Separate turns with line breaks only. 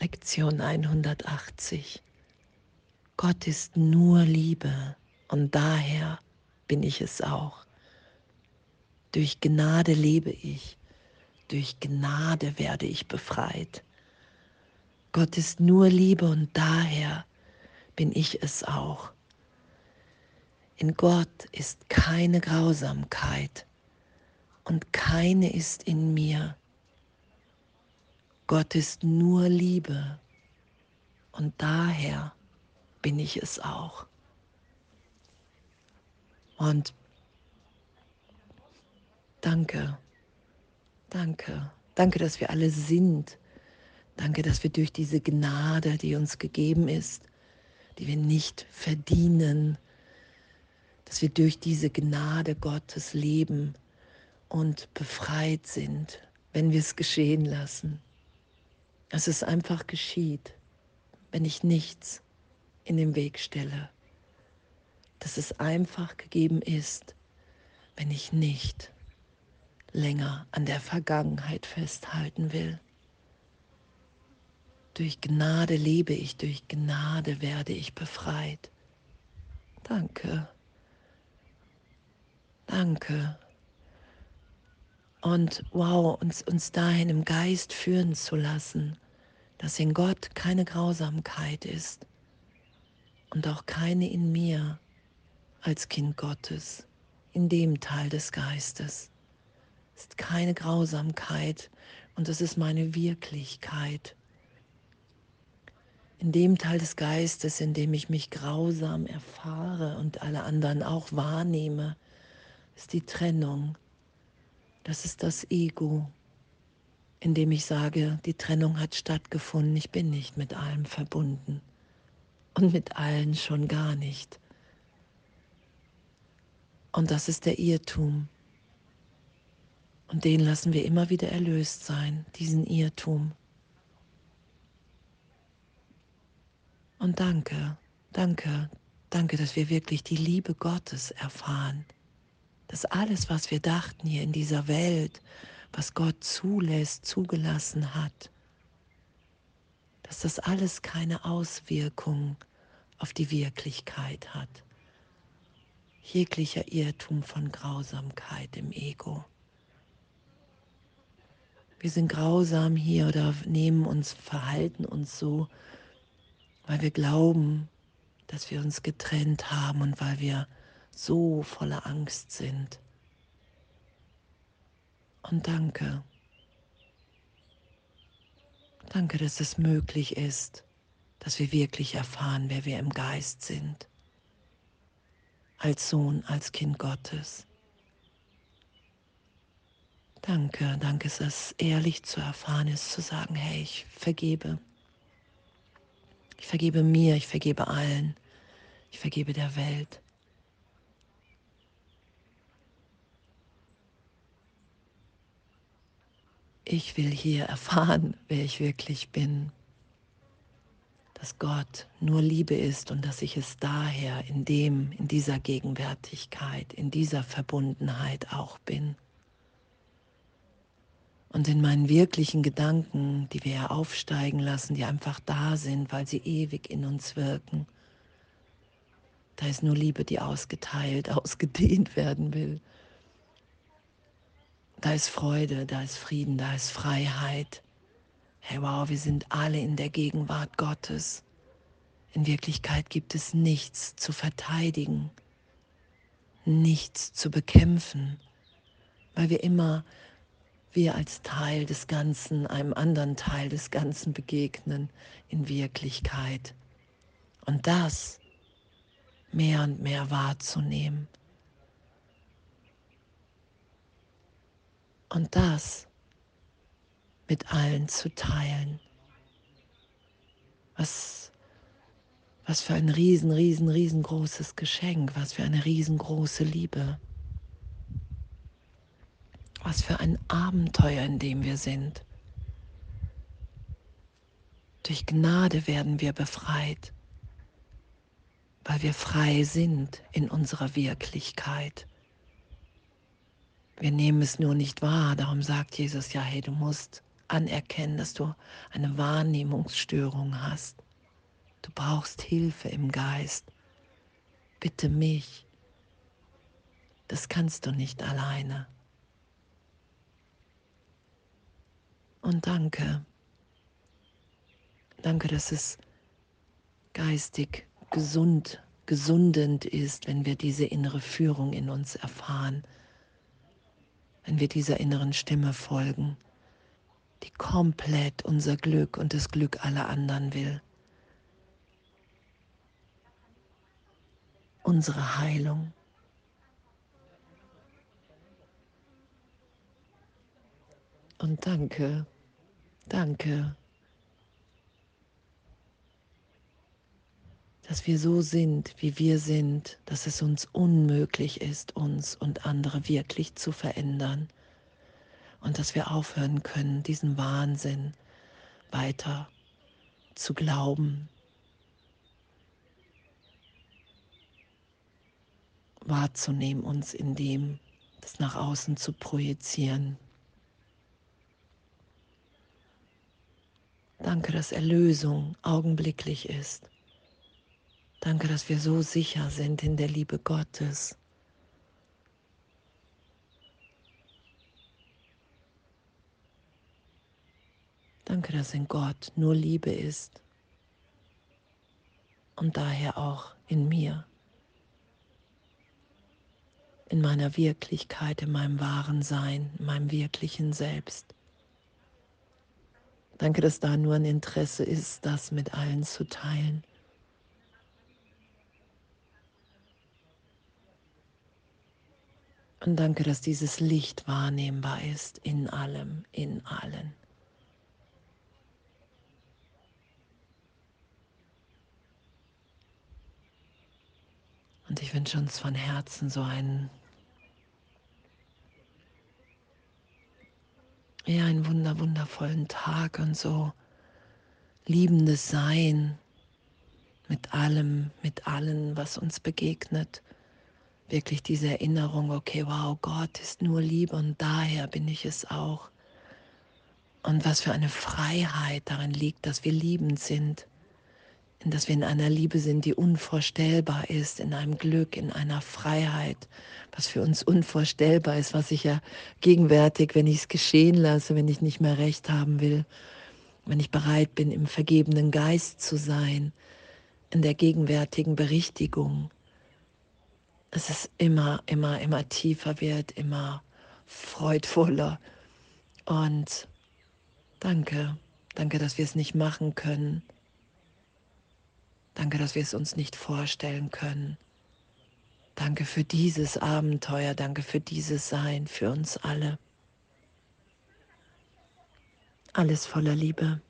Lektion 180. Gott ist nur Liebe und daher bin ich es auch. Durch Gnade lebe ich, durch Gnade werde ich befreit. Gott ist nur Liebe und daher bin ich es auch. In Gott ist keine Grausamkeit und keine ist in mir. Gott ist nur Liebe und daher bin ich es auch. Und danke, danke, danke, dass wir alle sind. Danke, dass wir durch diese Gnade, die uns gegeben ist, die wir nicht verdienen, dass wir durch diese Gnade Gottes leben und befreit sind, wenn wir es geschehen lassen. Dass es einfach geschieht, wenn ich nichts in den Weg stelle. Dass es einfach gegeben ist, wenn ich nicht länger an der Vergangenheit festhalten will. Durch Gnade lebe ich, durch Gnade werde ich befreit. Danke. Danke. Und wow, uns, uns dahin im Geist führen zu lassen, dass in Gott keine Grausamkeit ist und auch keine in mir als Kind Gottes, in dem Teil des Geistes. Es ist keine Grausamkeit und es ist meine Wirklichkeit. In dem Teil des Geistes, in dem ich mich grausam erfahre und alle anderen auch wahrnehme, ist die Trennung. Das ist das Ego, in dem ich sage, die Trennung hat stattgefunden, ich bin nicht mit allem verbunden und mit allen schon gar nicht. Und das ist der Irrtum. Und den lassen wir immer wieder erlöst sein, diesen Irrtum. Und danke, danke, danke, dass wir wirklich die Liebe Gottes erfahren. Dass alles, was wir dachten hier in dieser Welt, was Gott zulässt, zugelassen hat, dass das alles keine Auswirkung auf die Wirklichkeit hat. Jeglicher Irrtum von Grausamkeit im Ego. Wir sind grausam hier oder nehmen uns, verhalten uns so, weil wir glauben, dass wir uns getrennt haben und weil wir so voller Angst sind. Und danke. Danke, dass es möglich ist, dass wir wirklich erfahren, wer wir im Geist sind. Als Sohn, als Kind Gottes. Danke, danke, dass es ehrlich zu erfahren ist, zu sagen, hey, ich vergebe. Ich vergebe mir, ich vergebe allen, ich vergebe der Welt. Ich will hier erfahren, wer ich wirklich bin dass Gott nur Liebe ist und dass ich es daher in dem, in dieser Gegenwärtigkeit, in dieser Verbundenheit auch bin. Und in meinen wirklichen Gedanken, die wir ja aufsteigen lassen, die einfach da sind, weil sie ewig in uns wirken, da ist nur Liebe, die ausgeteilt, ausgedehnt werden will. Da ist Freude, da ist Frieden, da ist Freiheit. Hey, wow, wir sind alle in der Gegenwart Gottes. In Wirklichkeit gibt es nichts zu verteidigen, nichts zu bekämpfen, weil wir immer, wir als Teil des Ganzen, einem anderen Teil des Ganzen begegnen in Wirklichkeit. Und das mehr und mehr wahrzunehmen. Und das mit allen zu teilen. Was, was für ein riesen, riesen, riesengroßes Geschenk, was für eine riesengroße Liebe. Was für ein Abenteuer, in dem wir sind. Durch Gnade werden wir befreit, weil wir frei sind in unserer Wirklichkeit. Wir nehmen es nur nicht wahr, darum sagt Jesus ja, hey, du musst anerkennen, dass du eine Wahrnehmungsstörung hast. Du brauchst Hilfe im Geist. Bitte mich. Das kannst du nicht alleine. Und danke. Danke, dass es geistig gesund, gesundend ist, wenn wir diese innere Führung in uns erfahren, wenn wir dieser inneren Stimme folgen, die komplett unser Glück und das Glück aller anderen will. Unsere Heilung. Und danke, danke dass wir so sind, wie wir sind, dass es uns unmöglich ist, uns und andere wirklich zu verändern und dass wir aufhören können, diesen Wahnsinn weiter zu glauben, wahrzunehmen, uns in dem, das nach außen zu projizieren. Danke, dass Erlösung augenblicklich ist. Danke, dass wir so sicher sind in der Liebe Gottes. Danke, dass in Gott nur Liebe ist und daher auch in mir, in meiner Wirklichkeit, in meinem wahren Sein, in meinem wirklichen Selbst. Danke, dass da nur ein Interesse ist, das mit allen zu teilen. Und danke, dass dieses Licht wahrnehmbar ist in allem, in allen. Und ich wünsche uns von Herzen so einen, ja, einen wunder, wundervollen Tag und so liebendes Sein mit allem, mit allen, was uns begegnet wirklich diese Erinnerung, okay, wow, Gott ist nur Liebe und daher bin ich es auch. Und was für eine Freiheit darin liegt, dass wir liebend sind, in dass wir in einer Liebe sind, die unvorstellbar ist, in einem Glück, in einer Freiheit, was für uns unvorstellbar ist, was ich ja gegenwärtig, wenn ich es geschehen lasse, wenn ich nicht mehr recht haben will, wenn ich bereit bin, im vergebenen Geist zu sein, in der gegenwärtigen Berichtigung, es immer, immer, immer tiefer wird, immer freudvoller. Und danke, danke, dass wir es nicht machen können. Danke, dass wir es uns nicht vorstellen können. Danke für dieses Abenteuer, danke für dieses Sein, für uns alle. Alles voller Liebe.